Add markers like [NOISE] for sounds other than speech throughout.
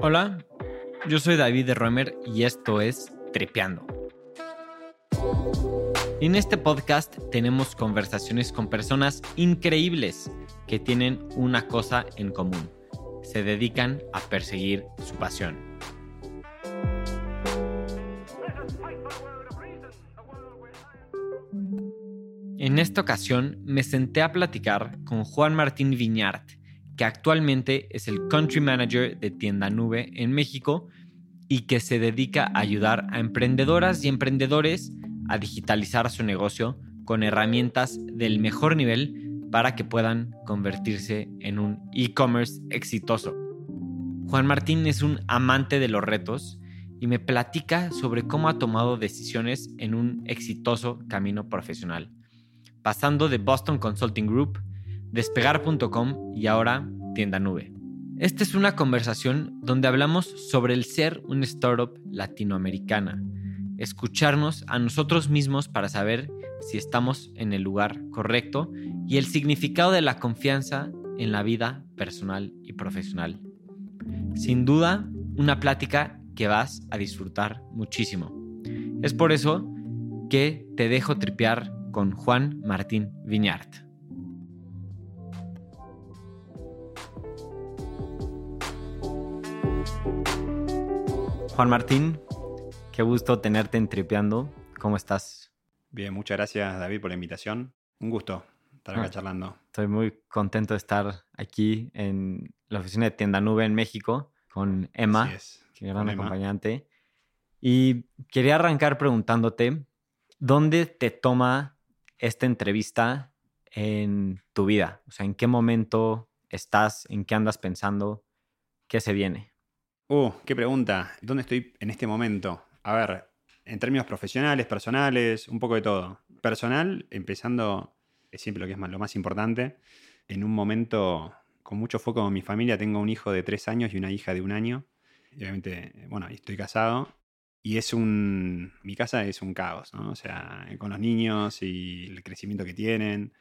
Hola, yo soy David de Roemer y esto es Tripeando. En este podcast tenemos conversaciones con personas increíbles que tienen una cosa en común. Se dedican a perseguir su pasión. En esta ocasión me senté a platicar con Juan Martín Viñart, que actualmente es el Country Manager de Tienda Nube en México y que se dedica a ayudar a emprendedoras y emprendedores a digitalizar su negocio con herramientas del mejor nivel para que puedan convertirse en un e-commerce exitoso. Juan Martín es un amante de los retos y me platica sobre cómo ha tomado decisiones en un exitoso camino profesional, pasando de Boston Consulting Group, despegar.com y ahora Tienda Nube. Esta es una conversación donde hablamos sobre el ser una startup latinoamericana, escucharnos a nosotros mismos para saber si estamos en el lugar correcto y el significado de la confianza en la vida personal y profesional. Sin duda, una plática que vas a disfrutar muchísimo. Es por eso que te dejo tripear con Juan Martín Viñart. Juan Martín, qué gusto tenerte en Tripeando. ¿Cómo estás? Bien, muchas gracias David por la invitación. Un gusto estar acá Ah. charlando. Estoy muy contento de estar aquí en la oficina de Tienda Nube en México con Emma, que gran con Emma. acompañante. Y quería arrancar preguntándote, ¿dónde te toma esta entrevista en tu vida? O sea, ¿en qué momento estás? ¿En qué andas pensando? ¿Qué se viene? Uh, qué pregunta. ¿Dónde estoy en este momento? A ver, en términos profesionales, personales, un poco de todo. Personal, empezando, es siempre lo que es más, lo más importante. En un momento con mucho foco en mi familia, tengo un hijo de tres años y una hija de un año. Y obviamente, bueno, estoy casado. Y es un. Mi casa es un caos, ¿no? O sea, con los niños y el crecimiento que tienen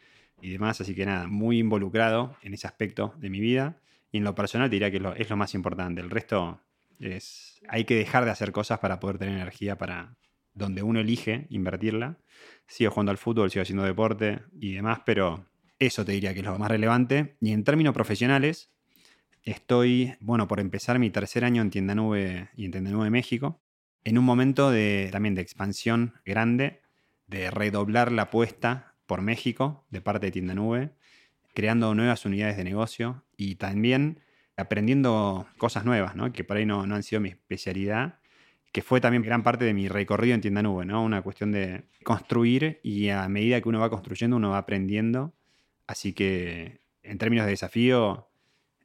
y demás. Así que nada, muy involucrado en ese aspecto de mi vida. Y en lo personal te diría que es lo, es lo más importante. El resto es. Hay que dejar de hacer cosas para poder tener energía para donde uno elige invertirla. Sigo jugando al fútbol, sigo haciendo deporte y demás, pero eso te diría que es lo más relevante. Y en términos profesionales, estoy, bueno, por empezar mi tercer año en Tienda Nube y en Tienda Nube México, en un momento de, también de expansión grande, de redoblar la apuesta por México de parte de Tienda Nube, creando nuevas unidades de negocio y también aprendiendo cosas nuevas, ¿no? que por ahí no, no han sido mi especialidad, que fue también gran parte de mi recorrido en Tienda Nube, ¿no? una cuestión de construir y a medida que uno va construyendo uno va aprendiendo. Así que en términos de desafío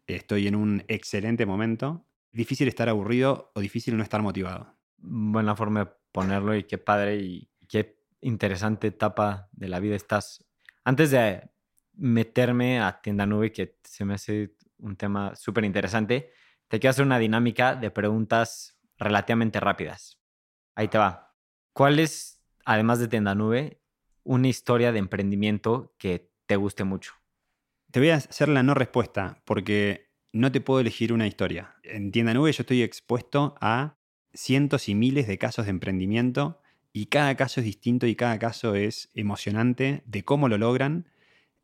estoy en un excelente momento. Difícil estar aburrido o difícil no estar motivado. Buena forma de ponerlo y qué padre y qué interesante etapa de la vida estás. Antes de meterme a Tienda Nube, que se me hace un tema súper interesante, te quiero hacer una dinámica de preguntas relativamente rápidas. Ahí te va. ¿Cuál es, además de Tienda Nube, una historia de emprendimiento que te guste mucho? Te voy a hacer la no respuesta porque no te puedo elegir una historia. En Tienda Nube yo estoy expuesto a cientos y miles de casos de emprendimiento y cada caso es distinto y cada caso es emocionante de cómo lo logran.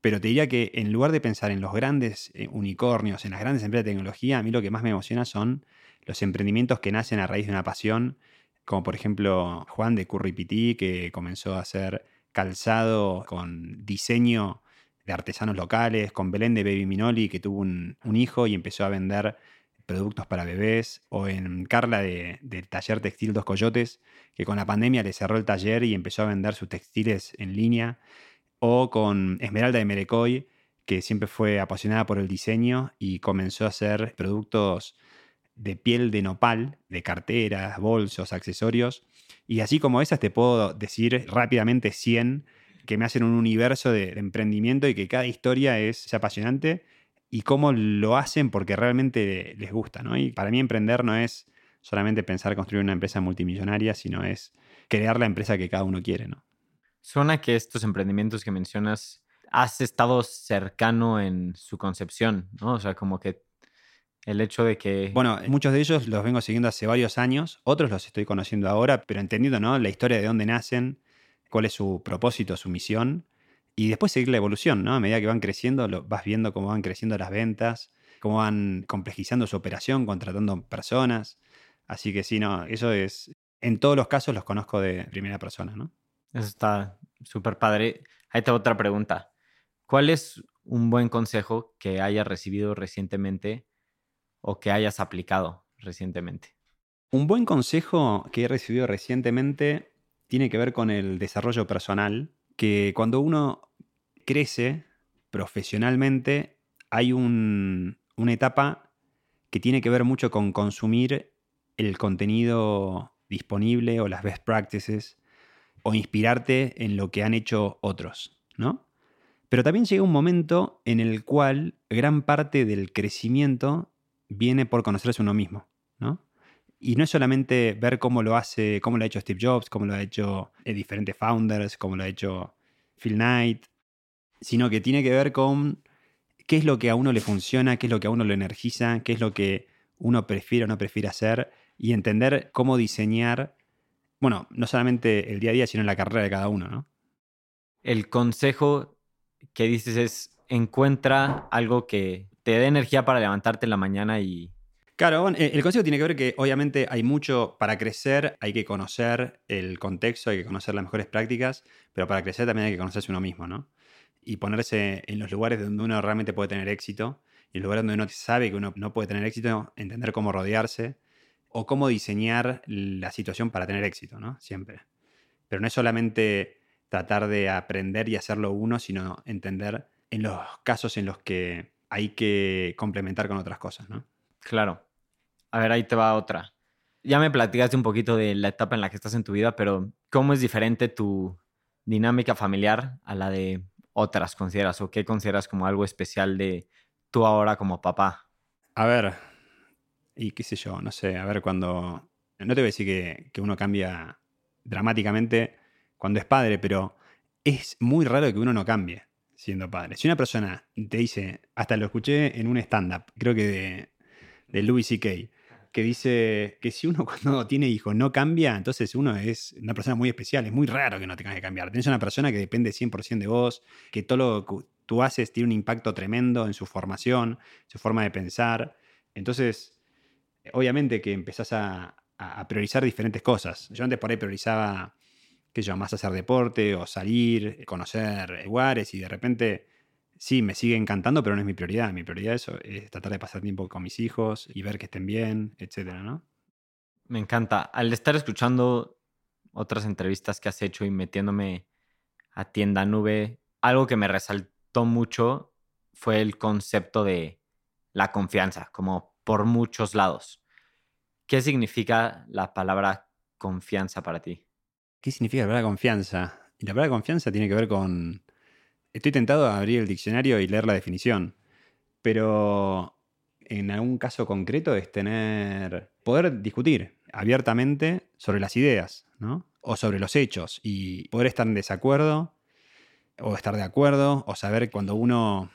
Pero te diría que en lugar de pensar en los grandes eh, unicornios, en las grandes empresas de tecnología, a mí lo que más me emociona son los emprendimientos que nacen a raíz de una pasión, como por ejemplo Juan de Curripití, que comenzó a hacer calzado con diseño de artesanos locales, con Belén de Baby Minoli, que tuvo un, un hijo y empezó a vender productos para bebés, o en Carla de- del taller textil Dos Coyotes, que con la pandemia le cerró el taller y empezó a vender sus textiles en línea, o con Esmeralda de Merecoy, que siempre fue apasionada por el diseño y comenzó a hacer productos de piel de nopal, de carteras, bolsos, accesorios. Y así como esas te puedo decir rápidamente 100 que me hacen un universo de, emprendimiento y que cada historia es apasionante y cómo lo hacen porque realmente les gusta. ¿no? Y para mí emprender no es solamente pensar construir una empresa multimillonaria, sino es crear la empresa que cada uno quiere. ¿no? Suena que estos emprendimientos que mencionas has estado cercano en su concepción, ¿no? O sea, como que el hecho de que... Bueno, muchos de ellos los vengo siguiendo hace varios años, otros los estoy conociendo ahora, pero entendiendo, ¿no? La historia de dónde nacen, cuál es su propósito, su misión, y después seguir la evolución, ¿no? A medida que van creciendo, lo, vas viendo cómo van creciendo las ventas, cómo van complejizando su operación, contratando personas. Así que sí, no, eso es, en todos los casos los conozco de primera persona, ¿no? Eso está súper padre. Ahí te otra pregunta. ¿Cuál es un buen consejo que hayas recibido recientemente o que hayas aplicado recientemente? Un buen consejo que he recibido recientemente tiene que ver con el desarrollo personal, que cuando uno crece profesionalmente hay una etapa que tiene que ver mucho con consumir el contenido disponible o las best practices o inspirarte en lo que han hecho otros, ¿no? Pero también llega un momento en el cual gran parte del crecimiento viene por conocerse uno mismo. Y no es solamente ver cómo lo hace, cómo lo ha hecho Steve Jobs, cómo lo ha hecho eh, diferentes founders, cómo lo ha hecho Phil Knight, sino que tiene que ver con qué es lo que a uno le funciona, qué es lo que a uno lo energiza, qué es lo que uno prefiere o no prefiere hacer y entender cómo diseñar, bueno, no solamente el día a día, sino la carrera de cada uno, ¿no? El consejo que dices es encuentra algo que te dé energía para levantarte en la mañana y... Claro, eh, el consejo tiene que ver que obviamente hay mucho para crecer, hay que conocer el contexto, hay que conocer las mejores prácticas, pero para crecer también hay que conocerse uno mismo, ¿no? Y ponerse en los lugares donde uno realmente puede tener éxito y en los lugares donde uno sabe que uno no puede tener éxito, entender cómo rodearse o cómo diseñar la situación para tener éxito, ¿no? Siempre. Pero no es solamente tratar de aprender y hacerlo uno, sino entender en los casos en los que hay que complementar con otras cosas, ¿no? Claro. A ver, ahí te va otra. Ya me platicaste un poquito de la etapa en la que estás en tu vida, pero ¿cómo es diferente tu dinámica familiar a la de otras consideras o qué consideras como algo especial de tú ahora como papá? A ver, y qué sé yo, no sé, a ver, cuando... No te voy a decir que, que uno cambia dramáticamente cuando es padre, pero es muy raro que uno no cambie siendo padre. Si una persona te dice, hasta lo escuché en un stand-up, creo que de, de Louis C.K., que dice que si uno [LAUGHS] cuando tiene hijos no cambia, entonces uno es una persona muy especial. Es muy raro que no tengas que cambiar. Tienes una persona que depende 100% de vos, que todo lo que tú haces tiene un impacto tremendo en su formación, su forma de pensar. Entonces, obviamente que empezás a, a priorizar diferentes cosas. Yo antes por ahí priorizaba que yo, más hacer deporte o salir, conocer lugares y de repente, sí, me sigue encantando, pero no es mi prioridad. Mi prioridad es, es tratar de pasar tiempo con mis hijos y ver que estén bien, etcétera, ¿no? Me encanta. Al estar escuchando otras entrevistas que has hecho y metiéndome a tienda nube, algo que me resaltó mucho fue el concepto de la confianza, como por muchos lados. ¿Qué significa la palabra confianza para ti? ¿Qué significa la palabra confianza? Y la palabra confianza tiene que ver con... Estoy tentado a abrir el diccionario y leer la definición, pero en algún caso concreto es tener... poder discutir abiertamente sobre las ideas, ¿no? O sobre los hechos y poder estar en desacuerdo o estar de acuerdo o saber cuando uno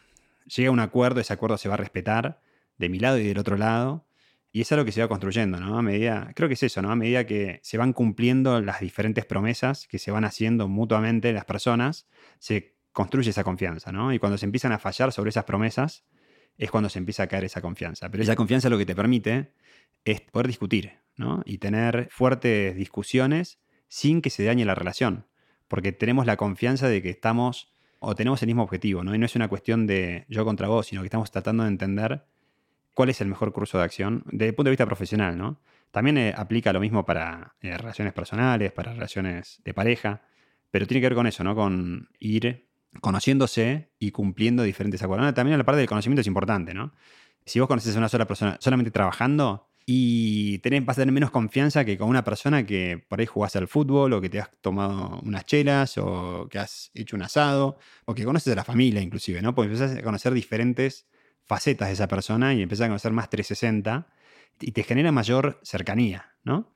llega a un acuerdo, ese acuerdo se va a respetar de mi lado y del otro lado y es algo que se va construyendo, ¿no? A medida, creo que es eso, ¿no? A medida que se van cumpliendo las diferentes promesas que se van haciendo mutuamente las personas, se construye esa confianza, ¿no? Y cuando se empiezan a fallar sobre esas promesas, es cuando se empieza a caer esa confianza. Pero esa confianza lo que te permite es poder discutir, ¿no? Y tener fuertes discusiones sin que se dañe la relación. Porque tenemos la confianza de que estamos o tenemos el mismo objetivo, ¿no? Y no es una cuestión de yo contra vos, sino que estamos tratando de entender cuál es el mejor curso de acción desde el punto de vista profesional, ¿no? También eh, aplica lo mismo para eh, relaciones personales, para relaciones de pareja, pero tiene que ver con eso, ¿no? Con ir conociéndose y cumpliendo diferentes acuerdos. También la parte del conocimiento es importante, ¿no? Si vos conoces a una sola persona solamente trabajando y tenés, vas a tener menos confianza que con una persona que por ahí jugás al fútbol o que te has tomado unas chelas o que has hecho un asado o que conoces a la familia inclusive, ¿no? Porque empezás a conocer diferentes facetas de esa persona y empiezas a conocer más 360 y te genera mayor cercanía, ¿no?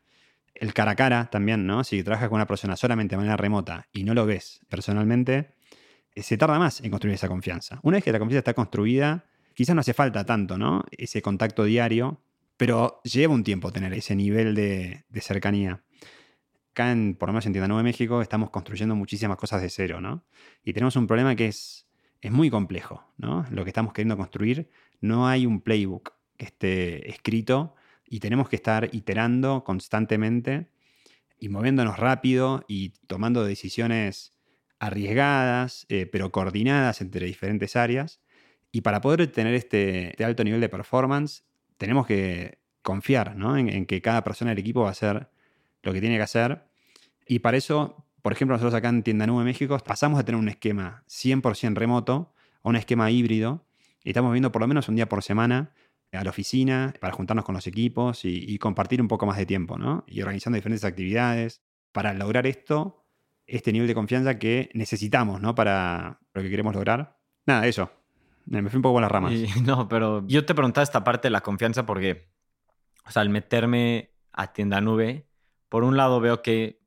El cara a cara también, ¿no? Si trabajas con una persona solamente de manera remota y no lo ves personalmente, se tarda más en construir esa confianza. Una vez que la confianza está construida, quizás no hace falta tanto, ¿no? Ese contacto diario, pero lleva un tiempo tener ese nivel de, cercanía. Acá, en, por lo menos en Tienda Nueva México, estamos construyendo muchísimas cosas de cero, ¿no? Y tenemos un problema que es, es muy complejo, ¿no? Lo que estamos queriendo construir, no hay un playbook que esté escrito y tenemos que estar iterando constantemente y moviéndonos rápido y tomando decisiones arriesgadas, eh, pero coordinadas entre diferentes áreas. Y para poder tener este, este alto nivel de performance, tenemos que confiar en, que cada persona del equipo va a hacer lo que tiene que hacer. Y para eso, por ejemplo, nosotros acá en Tienda Nube México pasamos de tener un esquema 100% remoto a un esquema híbrido. Y estamos viendo por lo menos un día por semana a la oficina para juntarnos con los equipos y, compartir un poco más de tiempo, ¿no? Y organizando diferentes actividades para lograr esto, este nivel de confianza que necesitamos, ¿no? Para lo que queremos lograr. Nada, eso. Me fui un poco con las ramas. [LAUGHS] no, pero yo te preguntaba esta parte de la confianza porque, o sea, al meterme a tienda nube, por un lado veo que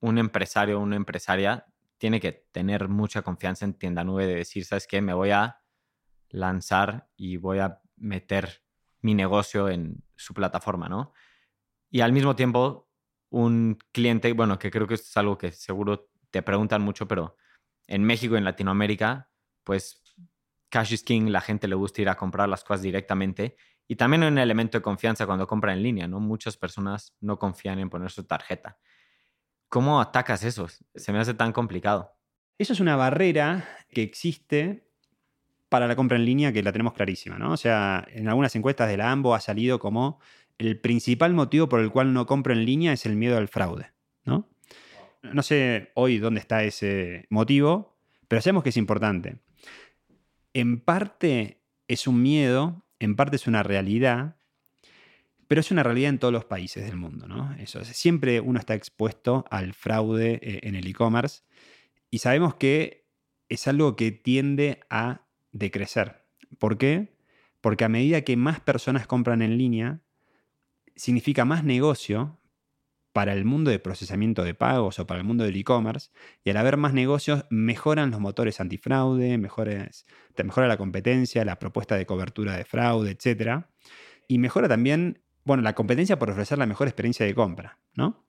un empresario o una empresaria tiene que tener mucha confianza en tienda nube de decir, ¿sabes qué? Me voy a lanzar y voy a meter mi negocio en su plataforma, ¿no? Y al mismo tiempo, un cliente, bueno, que creo que esto es algo que seguro te preguntan mucho, pero en México en Latinoamérica, pues Cash is King, la gente le gusta ir a comprar las cosas directamente. Y también hay un elemento de confianza cuando compra en línea, ¿no? Muchas personas no confían en poner su tarjeta. ¿Cómo atacas eso? Se me hace tan complicado. Eso es una barrera que existe para la compra en línea que la tenemos clarísima, ¿no? O sea, en algunas encuestas de la AMBO ha salido como el principal motivo por el cual no compro en línea es el miedo al fraude, ¿no? No sé hoy dónde está ese motivo, pero sabemos que es importante. En parte es un miedo, en parte es una realidad, pero es una realidad en todos los países del mundo, ¿no? Eso, siempre uno está expuesto al fraude eh, en el e-commerce y sabemos que es algo que tiende a de crecer. ¿Por qué? Porque a medida que más personas compran en línea, significa más negocio para el mundo de procesamiento de pagos o para el mundo del e-commerce, y al haber más negocios mejoran los motores antifraude, mejores, mejora la competencia, la propuesta de cobertura de fraude, etc. Y mejora también, bueno, la competencia por ofrecer la mejor experiencia de compra, ¿no?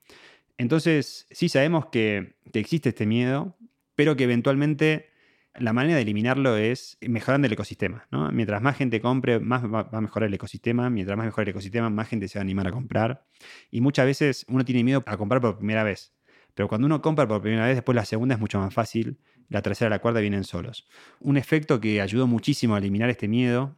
Entonces, sí sabemos que, que existe este miedo, pero que eventualmente la manera de eliminarlo es mejorando el ecosistema. ¿no? Mientras más gente compre, más va, a mejorar el ecosistema. Mientras más mejora el ecosistema, más gente se va a animar a comprar. Y muchas veces uno tiene miedo a comprar por primera vez. Pero cuando uno compra por primera vez, después la segunda es mucho más fácil. La tercera y la cuarta vienen solos. Un efecto que ayudó muchísimo a eliminar este miedo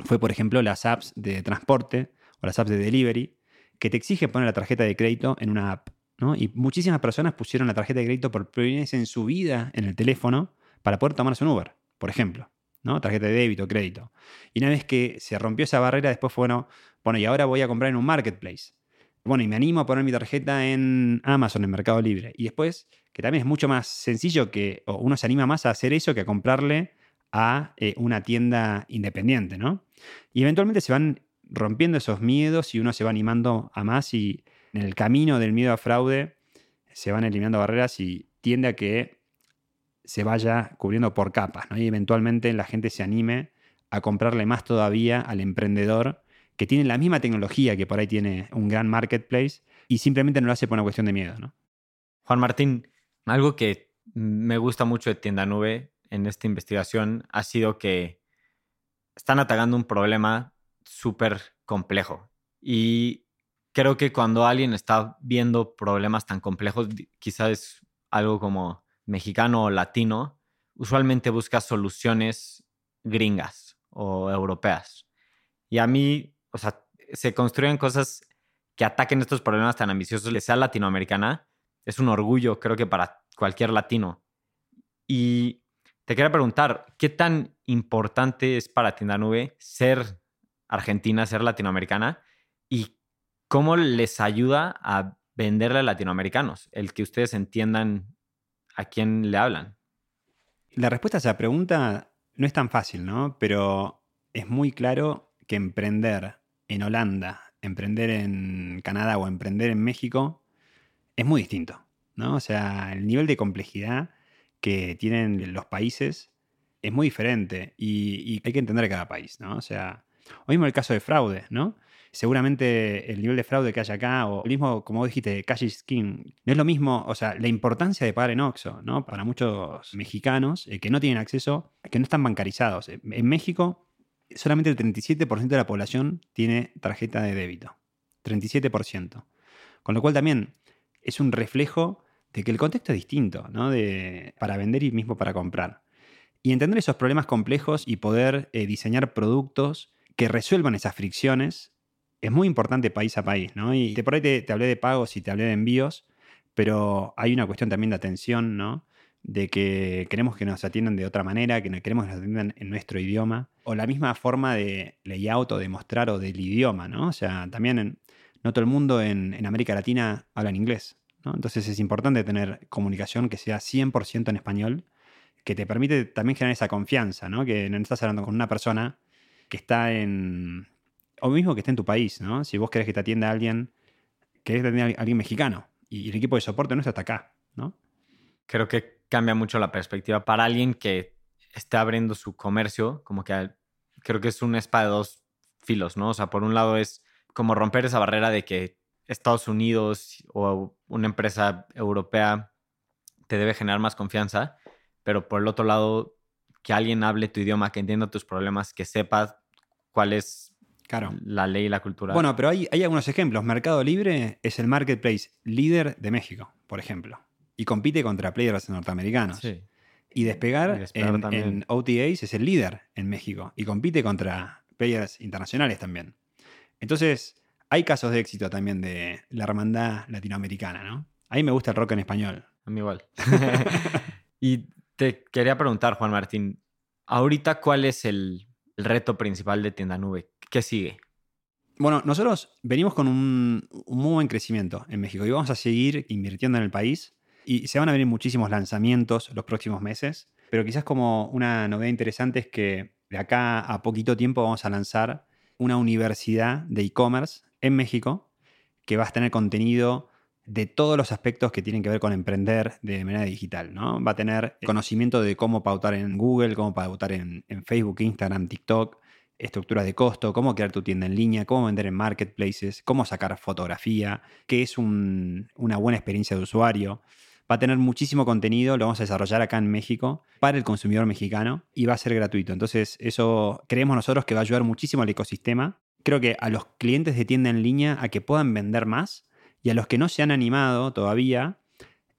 fue, por ejemplo, las apps de transporte o las apps de delivery, que te exigen poner la tarjeta de crédito en una app. Y muchísimas personas pusieron la tarjeta de crédito por primera vez en su vida en el teléfono para poder tomarse un Uber, por ejemplo. ¿no? Tarjeta de débito, crédito. Y una vez que se rompió esa barrera, después fue, bueno, bueno, y ahora voy a comprar en un marketplace. Bueno, y me animo a poner mi tarjeta en Amazon, en Mercado Libre. Y después, que también es mucho más sencillo que, o uno se anima más a hacer eso que a comprarle a eh, una tienda independiente, ¿no? Y eventualmente se van rompiendo esos miedos y uno se va animando a más y en el camino del miedo a fraude se van eliminando barreras y tiende a que se vaya cubriendo por capas, ¿no? Y eventualmente la gente se anime a comprarle más todavía al emprendedor que tiene la misma tecnología que por ahí tiene un gran marketplace y simplemente no lo hace por una cuestión de miedo, ¿no? Juan Martín, algo que me gusta mucho de Tienda Nube en esta investigación ha sido que están atacando un problema súper complejo. Y creo que cuando alguien está viendo problemas tan complejos, quizás es algo como mexicano o latino, usualmente busca soluciones gringas o europeas. Y a mí, o sea, se construyen cosas que ataquen estos problemas tan ambiciosos, le sea latinoamericana, es un orgullo, creo que para cualquier latino. Y te quería preguntar, ¿qué tan importante es para Tienda Nube ser argentina, ser latinoamericana? ¿Y cómo les ayuda a venderle a latinoamericanos? El que ustedes entiendan a quién le hablan? La respuesta a esa pregunta no es tan fácil, ¿no? Pero es muy claro que emprender en Holanda, emprender en Canadá o emprender en México es muy distinto, ¿no? O sea, el nivel de complejidad que tienen los países es muy diferente y, hay que entender cada país, ¿no? O sea, o mismo el caso de fraude, ¿no? Seguramente el nivel de fraude que hay acá, o el mismo, como dijiste, cash skin, no es lo mismo, o sea, la importancia de pagar en Oxxo, ¿no? Para muchos mexicanos eh, que no tienen acceso, que no están bancarizados. En México, solamente el 37% de la población tiene tarjeta de débito. 37%. Con lo cual también es un reflejo de que el contexto es distinto, ¿no? De, para vender y mismo para comprar. Y entender esos problemas complejos y poder eh, diseñar productos que resuelvan esas fricciones es muy importante país a país, ¿no? Y por ahí te, hablé de pagos y te hablé de envíos, pero hay una cuestión también de atención, ¿no? De que queremos que nos atiendan de otra manera, que queremos que nos atiendan en nuestro idioma, o la misma forma de layout o de mostrar o del idioma, ¿no? O sea, también no todo el mundo en, América Latina habla en inglés, ¿no? Entonces es importante tener comunicación que sea 100% en español, que te permite también generar esa confianza, ¿no? Que no estás hablando con una persona que está en, o mismo que esté en tu país, ¿no? Si vos querés que te atienda alguien, querés tener a alguien mexicano y el equipo de soporte no está acá, ¿no? Creo que cambia mucho la perspectiva para alguien que está abriendo su comercio, como que creo que es un espada de dos filos, ¿no? O sea, por un lado es como romper esa barrera de que Estados Unidos o una empresa europea te debe generar más confianza, pero por el otro lado, que alguien hable tu idioma, que entienda tus problemas, que sepa cuál es la ley y la cultura. Bueno, pero hay, hay algunos ejemplos. Mercado Libre es el marketplace líder de México, por ejemplo. Y compite contra players norteamericanos. Y Despegar, en, OTAs es el líder en México. Y compite contra players internacionales también. Entonces, hay casos de éxito también de la hermandad latinoamericana, ¿no? A mí me gusta el rock en español. A mí igual. [LAUGHS] y te quería preguntar, Juan Martín, ahorita, ¿cuál es el reto principal de Tienda Nube? ¿Qué sigue? Bueno, nosotros venimos con un, muy buen crecimiento en México y vamos a seguir invirtiendo en el país y se van a venir muchísimos lanzamientos los próximos meses, pero quizás como una novedad interesante es que de acá a poquito tiempo vamos a lanzar una universidad de e-commerce en México que va a tener contenido de todos los aspectos que tienen que ver con emprender de manera digital. ¿no? Va a tener conocimiento de cómo pautar en Google, cómo pautar en, en Facebook, Instagram, TikTok, estructuras de costo, cómo crear tu tienda en línea, cómo vender en marketplaces, cómo sacar fotografía, qué es una buena experiencia de usuario. Va a tener muchísimo contenido, lo vamos a desarrollar acá en México para el consumidor mexicano y va a ser gratuito. Entonces, eso creemos nosotros que va a ayudar muchísimo al ecosistema. Creo que a los clientes de tienda en línea a que puedan vender más y a los que no se han animado todavía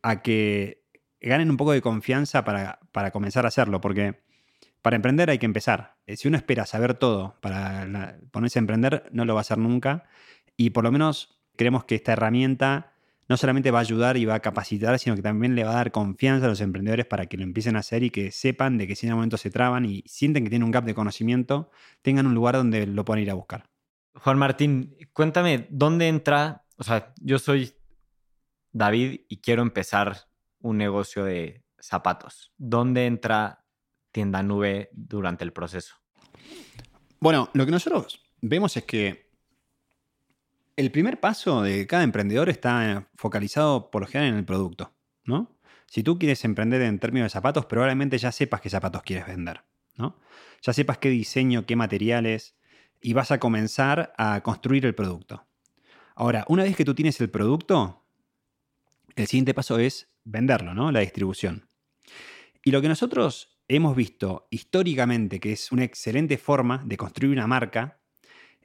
a que ganen un poco de confianza para, para comenzar a hacerlo, porque para emprender hay que empezar. Eh, si uno espera saber todo para ponerse a emprender, no lo va a hacer nunca. Y por lo menos creemos que esta herramienta no solamente va a ayudar y va a capacitar, sino que también le va a dar confianza a los emprendedores para que lo empiecen a hacer y que sepan de que si en un momento se traban y sienten que tienen un gap de conocimiento, tengan un lugar donde lo puedan ir a buscar. Juan Martín, cuéntame, ¿dónde entra? O sea, yo soy David y quiero empezar un negocio de zapatos. ¿Dónde entra tienda nube durante el proceso? Bueno, lo que nosotros vemos es que el primer paso de cada emprendedor está focalizado por lo general en el producto, ¿no? Si tú quieres emprender en términos de zapatos, probablemente ya sepas qué zapatos quieres vender, ¿no? Ya sepas qué diseño, qué materiales y vas a comenzar a construir el producto. Ahora, una vez que tú tienes el producto, el siguiente paso es venderlo, ¿no? La distribución. Y lo que nosotros hemos visto históricamente que es una excelente forma de construir una marca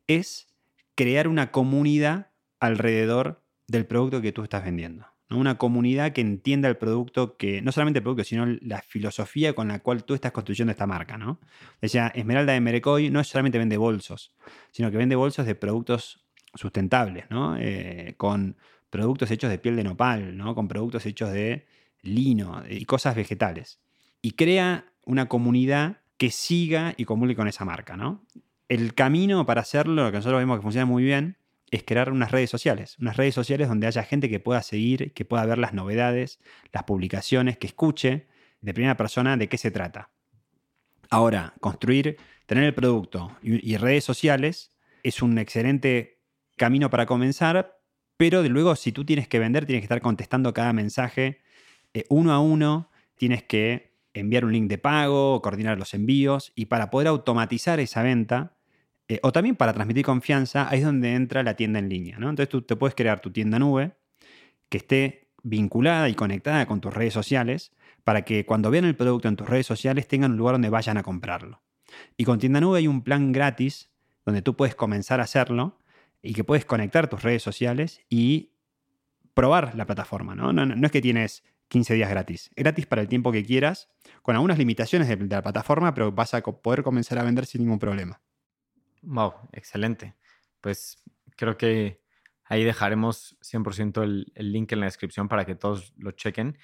es crear una comunidad alrededor del producto que tú estás vendiendo. Una comunidad que entienda el producto, que no solamente el producto, sino la filosofía con la cual tú estás construyendo esta marca. ¿no? Decía, Esmeralda de Merecoy no solamente vende bolsos, sino que vende bolsos de productos sustentables, ¿no? Eh, con productos hechos de piel de nopal, ¿no? con productos hechos de lino y cosas vegetales. Y crea una comunidad que siga y comulgue con esa marca, ¿no? El camino para hacerlo, lo que nosotros vemos que funciona muy bien, es crear unas redes sociales, unas redes sociales donde haya gente que pueda seguir, que pueda ver las novedades, las publicaciones, que escuche de primera persona de qué se trata. Ahora, construir, tener el producto y, redes sociales es un excelente camino para comenzar, pero de luego si tú tienes que vender, tienes que estar contestando cada mensaje eh, uno a uno tienes que enviar un link de pago, coordinar los envíos y para poder automatizar esa venta eh, o también para transmitir confianza, ahí es donde entra la tienda en línea. ¿no? Entonces tú te puedes crear tu tienda nube que esté vinculada y conectada con tus redes sociales para que cuando vean el producto en tus redes sociales tengan un lugar donde vayan a comprarlo. Y con tienda nube hay un plan gratis donde tú puedes comenzar a hacerlo y que puedes conectar tus redes sociales y probar la plataforma. No, no, no es que tienes 15 días gratis. Gratis para el tiempo que quieras, con algunas limitaciones de, la plataforma, pero vas a poder comenzar a vender sin ningún problema. Wow, excelente. Pues creo que ahí dejaremos 100% el, el link en la descripción para que todos lo chequen.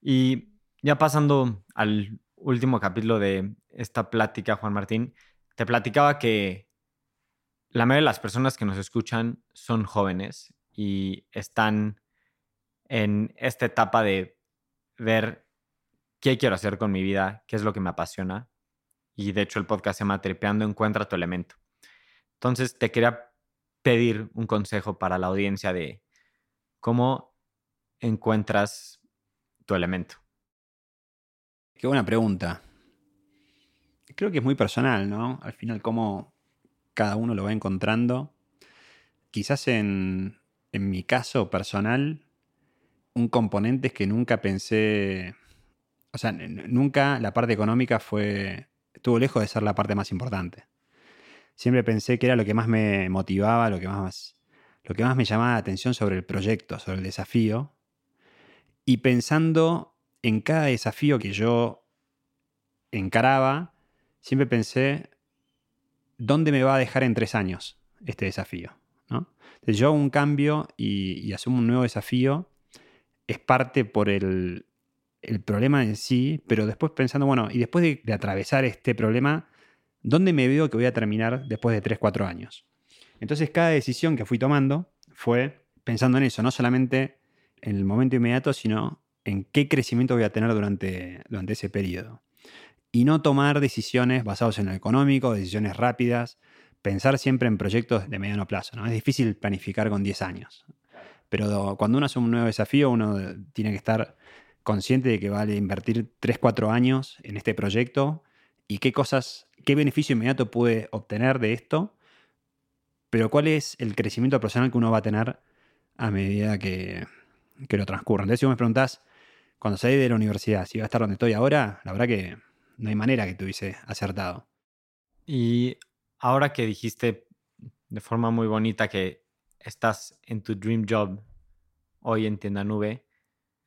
Y ya pasando al último capítulo de esta plática, Juan Martín, te platicaba que la mayoría de las personas que nos escuchan son jóvenes y están en esta etapa de ver qué quiero hacer con mi vida, qué es lo que me apasiona. Y de hecho el podcast se llama Tripeando Encuentra tu elemento. Entonces te quería pedir un consejo para la audiencia de cómo encuentras tu elemento. Qué buena pregunta. Creo que es muy personal, ¿no? Al final, cómo cada uno lo va encontrando. Quizás en, en mi caso personal, un componente es que nunca pensé, o sea, nunca la parte económica fue, estuvo lejos de ser la parte más importante. Siempre pensé que era lo que más me motivaba, lo que más, lo que más me llamaba la atención sobre el proyecto, sobre el desafío. Y pensando en cada desafío que yo encaraba, siempre pensé, ¿dónde me va a dejar en tres años este desafío? ¿no? Yo hago un cambio y asumo un nuevo desafío es parte por el, problema en sí, pero después pensando, bueno, y después de, atravesar este problema, ¿dónde me veo que voy a terminar después de 3, 4 años? Entonces cada decisión que fui tomando fue pensando en eso, no solamente en el momento inmediato, sino en qué crecimiento voy a tener durante, durante ese periodo. Y no tomar decisiones basadas en lo económico, decisiones rápidas, pensar siempre en proyectos de mediano plazo. ¿no? Es difícil planificar con 10 años. Pero cuando uno hace un nuevo desafío, uno tiene que estar consciente de que vale invertir 3, 4 años en este proyecto y qué cosas, qué beneficio inmediato puede obtener de esto, pero cuál es el crecimiento personal que uno va a tener a medida que, lo transcurra. Entonces, si vos me preguntás, cuando salí de la universidad, si iba a estar donde estoy ahora, la verdad que no hay manera que tuviese acertado. Y ahora que dijiste de forma muy bonita que estás en tu dream job hoy en Tienda Nube,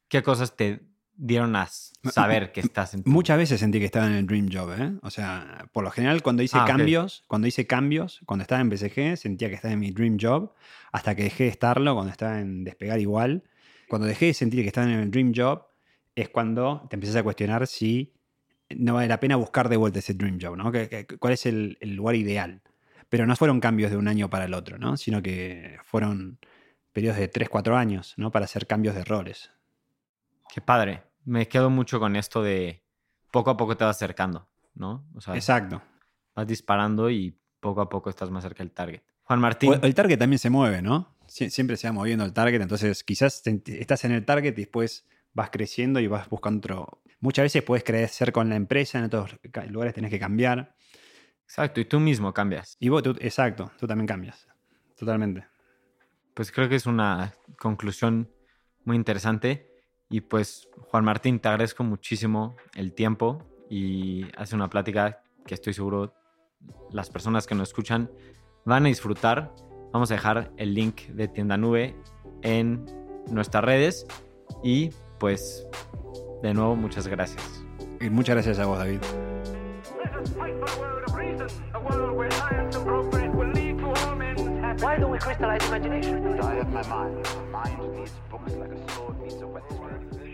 ¿qué cosas te dieron a saber que estás en. Muchas veces sentí que estaba en el dream job, ¿eh? O sea, por lo general cuando hice ah, cambios, cuando hice cambios, cuando estaba en BCG, sentía que estaba en mi dream job, hasta que dejé de estarlo cuando estaba en despegar igual. Cuando dejé de sentir que estaba en el dream job, es cuando te empiezas a cuestionar si no vale la pena buscar de vuelta ese dream job, ¿no? ¿Cuál es el lugar ideal? Pero no fueron cambios de un año para el otro, ¿no? Sino que fueron periodos de 3, 4 años, ¿no? Para hacer cambios de roles. Qué padre. Me quedo mucho con esto de poco a poco te vas acercando, ¿no? Exacto. Vas disparando y poco a poco estás más cerca del target. Juan Martín. el target también se mueve, ¿no? siempre se va moviendo el target, entonces quizás estás en el target y después vas creciendo y vas buscando otro. Muchas veces puedes crecer con la empresa, en otros lugares tenés que cambiar. Exacto, y tú mismo cambias. Y vos, exacto, tú también cambias. Totalmente. Pues creo que es una conclusión muy interesante. Y pues, Juan Martín, te agradezco muchísimo el tiempo y hace una plática que estoy seguro las personas que nos escuchan van a disfrutar. Vamos a dejar el link de Tienda Nube en nuestras redes y pues de nuevo muchas gracias. Y muchas gracias a vos, David. Why don't we crystallize imagination? I have my mind. Mind needs books like a sword needs a whetstone.